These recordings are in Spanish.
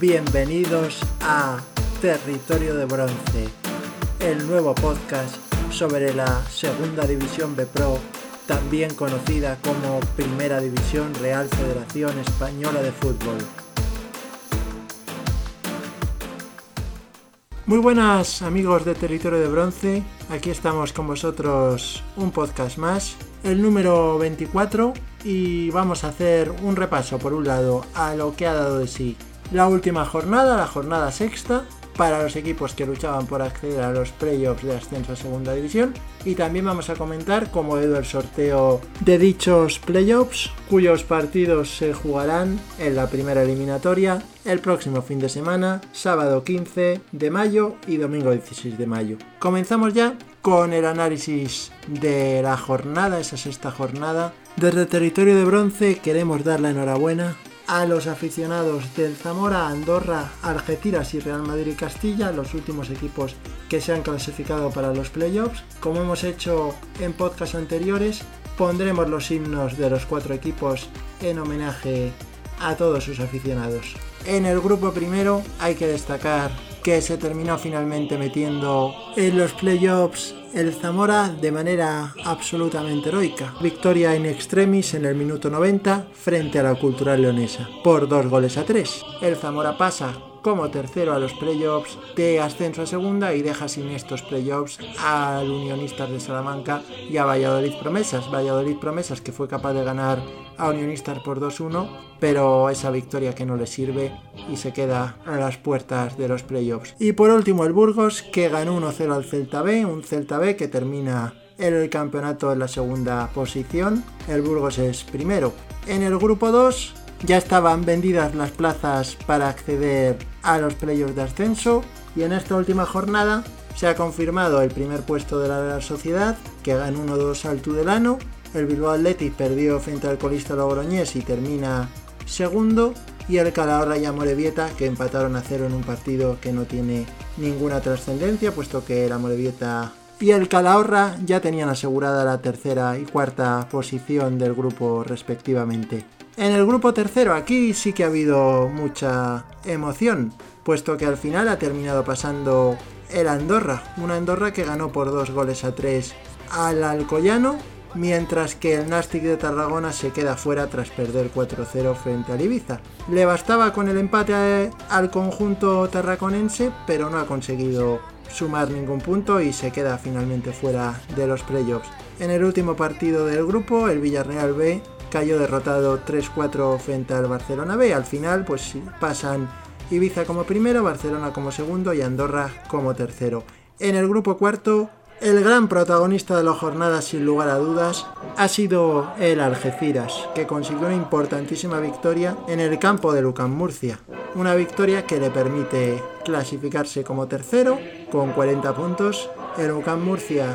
Bienvenidos a Territorio de Bronce, el nuevo podcast sobre la Segunda División B Pro, también conocida como Primera División Real Federación Española de Fútbol. Muy buenas amigos de Territorio de Bronce, aquí estamos con vosotros un podcast más, el número 24 y vamos a hacer un repaso por un lado a lo que ha dado de sí la última jornada, la jornada sexta, para los equipos que luchaban por acceder a los playoffs de ascenso a segunda división y también vamos a comentar cómo ha ido el sorteo de dichos playoffs cuyos partidos se jugarán en la primera eliminatoria el próximo fin de semana, sábado 15 de mayo y domingo 16 de mayo. Comenzamos ya con el análisis de la jornada, esa sexta jornada. Desde el territorio de bronce queremos dar la enhorabuena a los aficionados del Zamora, Andorra, Algeciras y Real Madrid y Castilla, los últimos equipos que se han clasificado para los playoffs. Como hemos hecho en podcasts anteriores, pondremos los himnos de los cuatro equipos en homenaje a todos sus aficionados. En el grupo primero hay que destacar que se terminó finalmente metiendo en los playoffs el Zamora de manera absolutamente heroica. Victoria in extremis en el minuto 90 frente a la Cultural Leonesa por dos goles a tres. El Zamora pasa como tercero a los playoffs de ascenso a segunda y deja sin estos playoffs al Unionistas de Salamanca y a Valladolid Promesas. Valladolid Promesas que fue capaz de ganar a Unionistas por 2-1, pero esa victoria que no le sirve y se queda a las puertas de los playoffs. Y por último el Burgos que ganó 1-0 al Celta B, un Celta B que termina el campeonato en la segunda posición. El Burgos es primero. En el grupo 2 ya estaban vendidas las plazas para acceder a los playoffs de ascenso y en esta última jornada se ha confirmado el primer puesto de la Sociedad que ganó 1-2 al Tudelano, el Bilbao Athletic perdió frente al colista Logroñés y termina segundo. Y el Calahorra y Amorebieta que empataron a cero en un partido que no tiene ninguna trascendencia puesto que el Amorebieta y el Calahorra ya tenían asegurada la tercera y cuarta posición del grupo respectivamente. En el grupo tercero aquí sí que ha habido mucha emoción, puesto que al final ha terminado pasando el Andorra, una Andorra que ganó por dos goles a tres al Alcoyano, mientras que el Nastic de Tarragona se queda fuera tras perder 4-0 frente al Ibiza. Le bastaba con el empate al conjunto tarraconense, pero no ha conseguido sumar ningún punto y se queda finalmente fuera de los playoffs. En el último partido del grupo, el Villarreal B cayó derrotado 3-4 frente al Barcelona B. Al final, pues pasan Ibiza como primero, Barcelona como segundo y Andorra como tercero. En el grupo cuarto, el gran protagonista de la jornada, sin lugar a dudas, ha sido el Algeciras, que consiguió una importantísima victoria en el campo de Lucan Murcia. Una victoria que le permite clasificarse como tercero con 40 puntos. El Lucan Murcia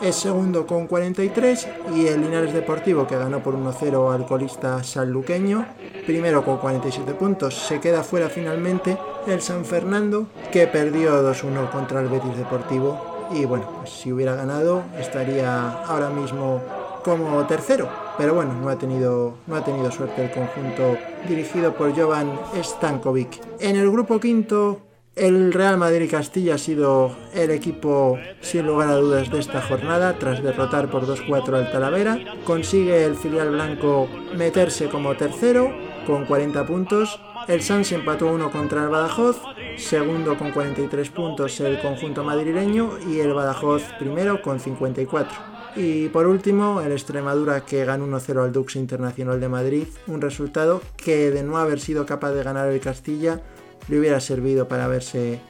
es segundo con 43 y el Linares Deportivo que ganó por 1-0 al colista sanluqueño, primero con 47 puntos, se queda fuera finalmente el San Fernando que perdió 2-1 contra el Betis Deportivo y bueno, pues si hubiera ganado estaría ahora mismo como tercero, pero bueno, no ha tenido, no ha tenido suerte el conjunto dirigido por Jovan Stankovic. En el grupo quinto el Real Madrid Castilla ha sido el equipo sin lugar a dudas de esta jornada tras derrotar por 2-4 al Talavera. Consigue el filial blanco meterse como tercero con 40 puntos. El Sans empató uno contra el Badajoz, segundo con 43 puntos el conjunto madrileño y el Badajoz primero con 54. Y por último, el Extremadura que ganó 1-0 al Dux Internacional de Madrid, un resultado que de no haber sido capaz de ganar el Castilla le hubiera servido para haberse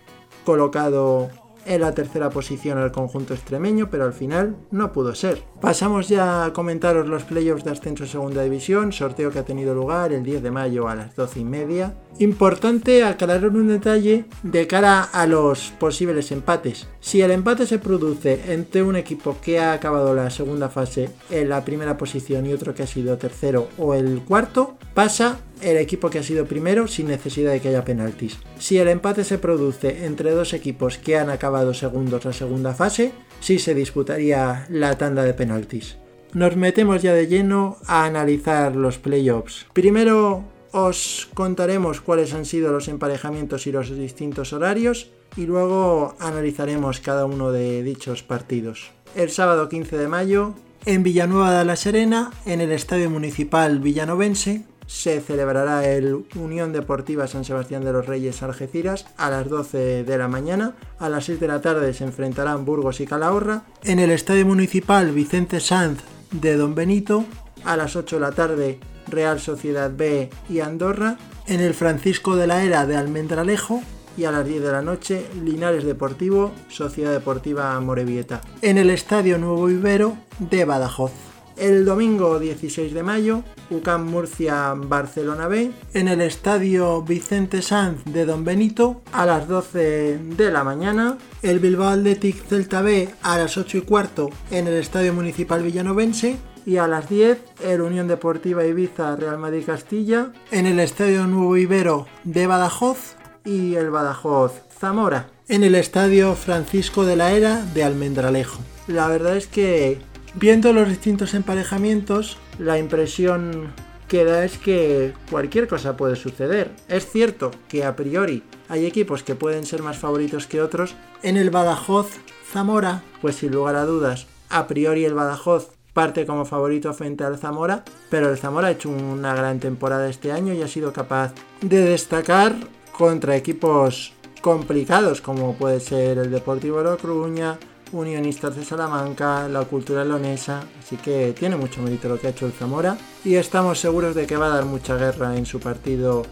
colocado en la tercera posición al conjunto extremeño, pero al final no pudo ser. Pasamos ya a comentaros los playoffs de ascenso a segunda división, sorteo que ha tenido lugar el 10 de mayo a las 12 y media. Importante aclarar un detalle de cara a los posibles empates. Si el empate se produce entre un equipo que ha acabado la segunda fase en la primera posición y otro que ha sido tercero o el cuarto, pasa el equipo que ha sido primero sin necesidad de que haya penaltis. Si el empate se produce entre dos equipos que han acabado segundos la segunda fase, sí se disputaría la tanda de penaltis. Nos metemos ya de lleno a analizar los playoffs. Primero os contaremos cuáles han sido los emparejamientos y los distintos horarios y luego analizaremos cada uno de dichos partidos. El sábado 15 de mayo, en Villanueva de la Serena, en el Estadio Municipal Villanovense, se celebrará el Unión Deportiva San Sebastián de los Reyes Algeciras a las 12 de la mañana. A las 6 de la tarde se enfrentarán Burgos y Calahorra. En el Estadio Municipal Vicente Sanz de Don Benito, a las 8 de la tarde Real Sociedad B y Andorra. En el Francisco de la Era de Almendralejo y a las 10 de la noche Linares Deportivo, Sociedad Deportiva Morevieta. En el Estadio Nuevo Ibero de Badajoz. El domingo 16 de mayo, UCAM Murcia Barcelona B, en el Estadio Vicente Sanz de Don Benito a las 12 de la mañana, el Bilbao Athletic Celta B a las 8 y cuarto en el Estadio Municipal Villanovense. Y a las 10 el Unión Deportiva Ibiza Real Madrid Castilla en el Estadio Nuevo Ibero de Badajoz. Y el Badajoz Zamora en el Estadio Francisco de la Era de Almendralejo. La verdad es que viendo los distintos emparejamientos, la impresión que da es que cualquier cosa puede suceder. Es cierto que a priori hay equipos que pueden ser más favoritos que otros. En el Badajoz Zamora, pues sin lugar a dudas, a priori el Badajoz parte como favorito frente al Zamora, pero el Zamora ha hecho una gran temporada este año y ha sido capaz de destacar contra equipos complicados como puede ser el Deportivo La Coruña, Unionistas de Salamanca, la Cultura Leonesa, así que tiene mucho mérito lo que ha hecho el Zamora y estamos seguros de que va a dar mucha guerra en su partido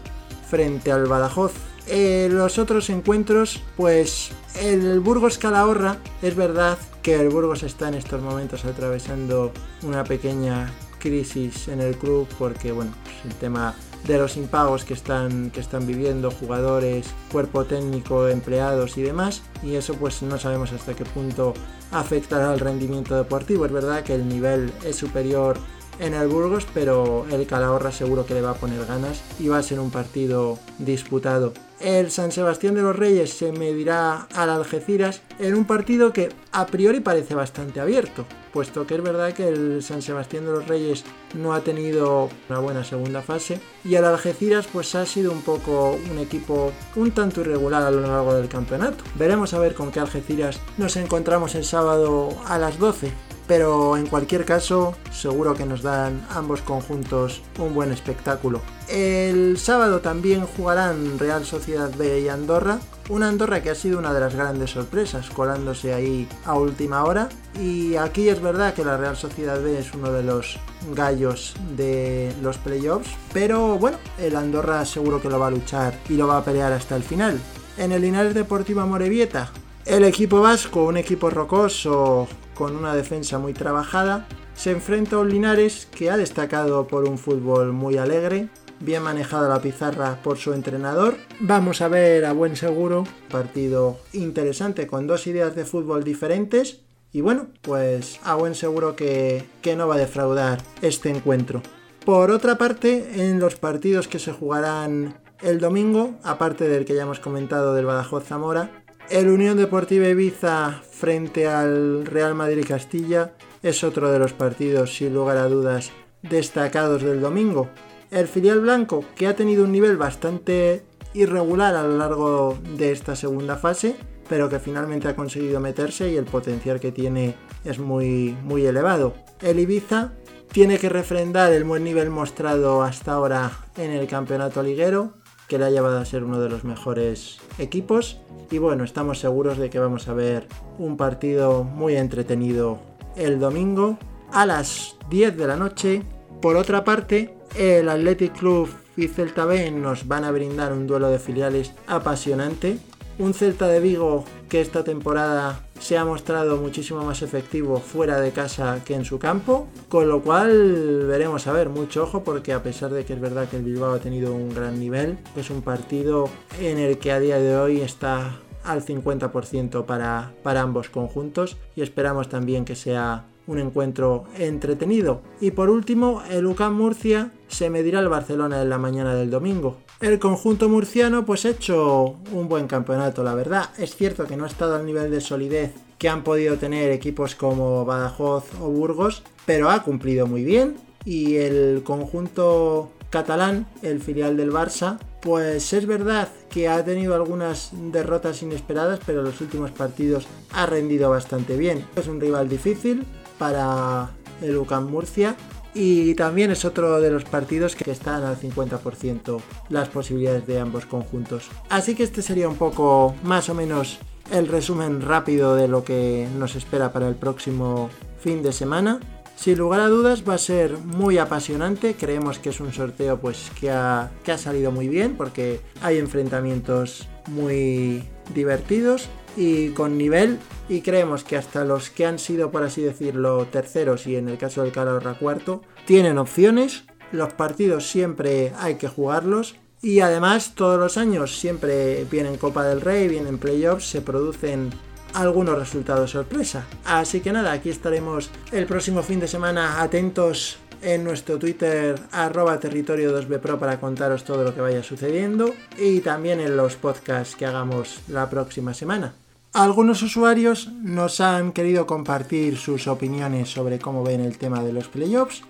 frente al Badajoz. En los otros encuentros, pues el Burgos Calahorra, es verdad que el Burgos está en estos momentos atravesando una pequeña crisis en el club porque bueno, pues el tema de los impagos que están, que están viviendo jugadores, cuerpo técnico, empleados y demás. Y eso pues no sabemos hasta qué punto afectará al rendimiento deportivo. Es verdad que el nivel es superior en el Burgos, pero el Calahorra seguro que le va a poner ganas y va a ser un partido disputado. El San Sebastián de los Reyes se medirá al Algeciras en un partido que a priori parece bastante abierto, puesto que es verdad que el San Sebastián de los Reyes no ha tenido una buena segunda fase y el Algeciras pues ha sido un poco un equipo un tanto irregular a lo largo del campeonato. Veremos a ver con qué Algeciras nos encontramos el sábado a las 12 pero en cualquier caso seguro que nos dan ambos conjuntos un buen espectáculo. El sábado también jugarán Real Sociedad B y Andorra, una Andorra que ha sido una de las grandes sorpresas, colándose ahí a última hora. Y aquí es verdad que la Real Sociedad B es uno de los gallos de los playoffs, pero bueno, el Andorra seguro que lo va a luchar y lo va a pelear hasta el final. En el Linares Deportivo Morevieta, el equipo vasco, un equipo rocoso con una defensa muy trabajada, se enfrenta a un Linares que ha destacado por un fútbol muy alegre, bien manejado la pizarra por su entrenador. Vamos a ver a buen seguro, partido interesante con dos ideas de fútbol diferentes. Y bueno, pues a buen seguro que, que no va a defraudar este encuentro. Por otra parte, en los partidos que se jugarán el domingo, aparte del que ya hemos comentado del Badajoz Zamora, el Unión Deportiva Ibiza frente al Real Madrid Castilla es otro de los partidos sin lugar a dudas destacados del domingo. El filial blanco, que ha tenido un nivel bastante irregular a lo largo de esta segunda fase, pero que finalmente ha conseguido meterse y el potencial que tiene es muy, muy elevado. El Ibiza tiene que refrendar el buen nivel mostrado hasta ahora en el campeonato liguero, que le ha llevado a ser uno de los mejores equipos. Y bueno, estamos seguros de que vamos a ver un partido muy entretenido el domingo a las 10 de la noche. Por otra parte, el Athletic Club y Celta B nos van a brindar un duelo de filiales apasionante. Un Celta de Vigo que esta temporada se ha mostrado muchísimo más efectivo fuera de casa que en su campo, con lo cual veremos a ver, mucho ojo porque a pesar de que es verdad que el Bilbao ha tenido un gran nivel, es un partido en el que a día de hoy está al 50% para, para ambos conjuntos y esperamos también que sea un encuentro entretenido. Y por último, el UCAM Murcia se medirá al Barcelona en la mañana del domingo. El conjunto murciano pues ha hecho un buen campeonato, la verdad. Es cierto que no ha estado al nivel de solidez que han podido tener equipos como Badajoz o Burgos, pero ha cumplido muy bien y el conjunto catalán, el filial del Barça, pues es verdad que ha tenido algunas derrotas inesperadas, pero los últimos partidos ha rendido bastante bien. Es un rival difícil para el UCAM Murcia y también es otro de los partidos que están al 50% las posibilidades de ambos conjuntos. Así que este sería un poco más o menos el resumen rápido de lo que nos espera para el próximo fin de semana. Sin lugar a dudas va a ser muy apasionante, creemos que es un sorteo pues que ha, que ha salido muy bien porque hay enfrentamientos muy divertidos y con nivel y creemos que hasta los que han sido por así decirlo terceros y en el caso del Calahorra cuarto tienen opciones, los partidos siempre hay que jugarlos y además todos los años siempre vienen Copa del Rey, vienen playoffs, se producen algunos resultados sorpresa. Así que nada, aquí estaremos el próximo fin de semana atentos en nuestro Twitter arroba territorio 2bpro para contaros todo lo que vaya sucediendo y también en los podcasts que hagamos la próxima semana. Algunos usuarios nos han querido compartir sus opiniones sobre cómo ven el tema de los playoffs.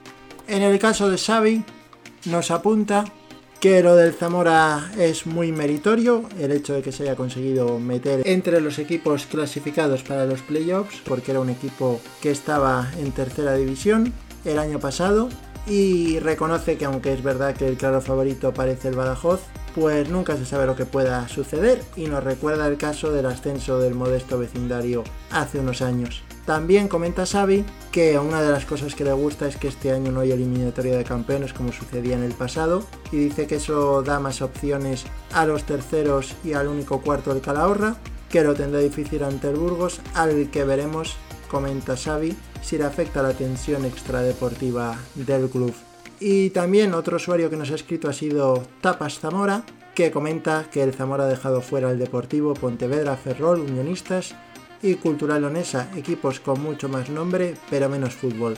En el caso de Xavi, nos apunta que lo del Zamora es muy meritorio, el hecho de que se haya conseguido meter entre los equipos clasificados para los playoffs, porque era un equipo que estaba en tercera división el año pasado y reconoce que aunque es verdad que el claro favorito parece el Badajoz, pues nunca se sabe lo que pueda suceder y nos recuerda el caso del ascenso del modesto vecindario hace unos años. También comenta Xavi que una de las cosas que le gusta es que este año no hay eliminatoria de campeones como sucedía en el pasado y dice que eso da más opciones a los terceros y al único cuarto del Calahorra, que lo tendrá difícil ante el Burgos, al que veremos, comenta Xavi, si le afecta la tensión extradeportiva del club. Y también otro usuario que nos ha escrito ha sido Tapas Zamora, que comenta que el Zamora ha dejado fuera el Deportivo, Pontevedra, Ferrol, Unionistas y Cultural Onesa, equipos con mucho más nombre pero menos fútbol.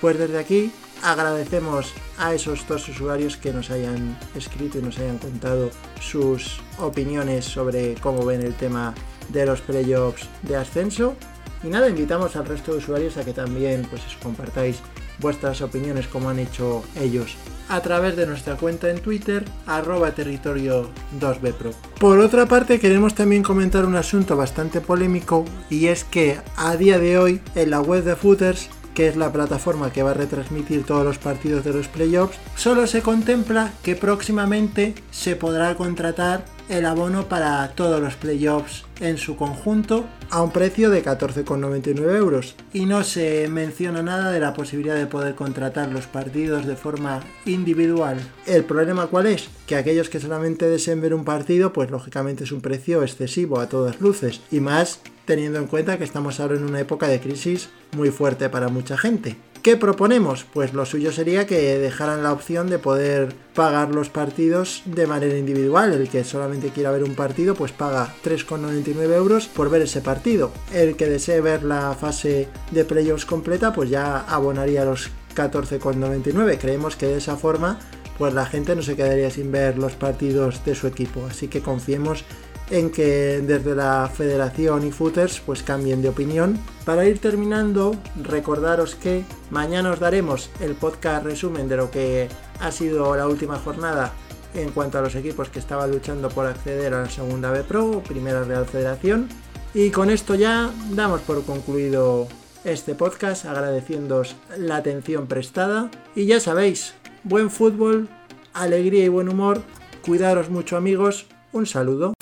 Pues desde aquí agradecemos a esos dos usuarios que nos hayan escrito y nos hayan contado sus opiniones sobre cómo ven el tema de los playoffs de ascenso. Y nada, invitamos al resto de usuarios a que también pues, compartáis vuestras opiniones como han hecho ellos a través de nuestra cuenta en Twitter arroba territorio 2bpro. Por otra parte queremos también comentar un asunto bastante polémico y es que a día de hoy en la web de Footers que es la plataforma que va a retransmitir todos los partidos de los playoffs, solo se contempla que próximamente se podrá contratar el abono para todos los playoffs en su conjunto a un precio de 14,99 euros y no se menciona nada de la posibilidad de poder contratar los partidos de forma individual. ¿El problema cuál es? Que aquellos que solamente deseen ver un partido pues lógicamente es un precio excesivo a todas luces y más teniendo en cuenta que estamos ahora en una época de crisis muy fuerte para mucha gente. ¿Qué proponemos? Pues lo suyo sería que dejaran la opción de poder pagar los partidos de manera individual. El que solamente quiera ver un partido, pues paga 3,99 euros por ver ese partido. El que desee ver la fase de playoffs completa, pues ya abonaría los 14,99. Creemos que de esa forma, pues la gente no se quedaría sin ver los partidos de su equipo. Así que confiemos en que desde la federación y footers pues cambien de opinión. Para ir terminando, recordaros que mañana os daremos el podcast resumen de lo que ha sido la última jornada en cuanto a los equipos que estaban luchando por acceder a la segunda B Pro, primera Real Federación. Y con esto ya damos por concluido este podcast, agradeciéndoos la atención prestada. Y ya sabéis, buen fútbol, alegría y buen humor. Cuidaros mucho amigos. Un saludo.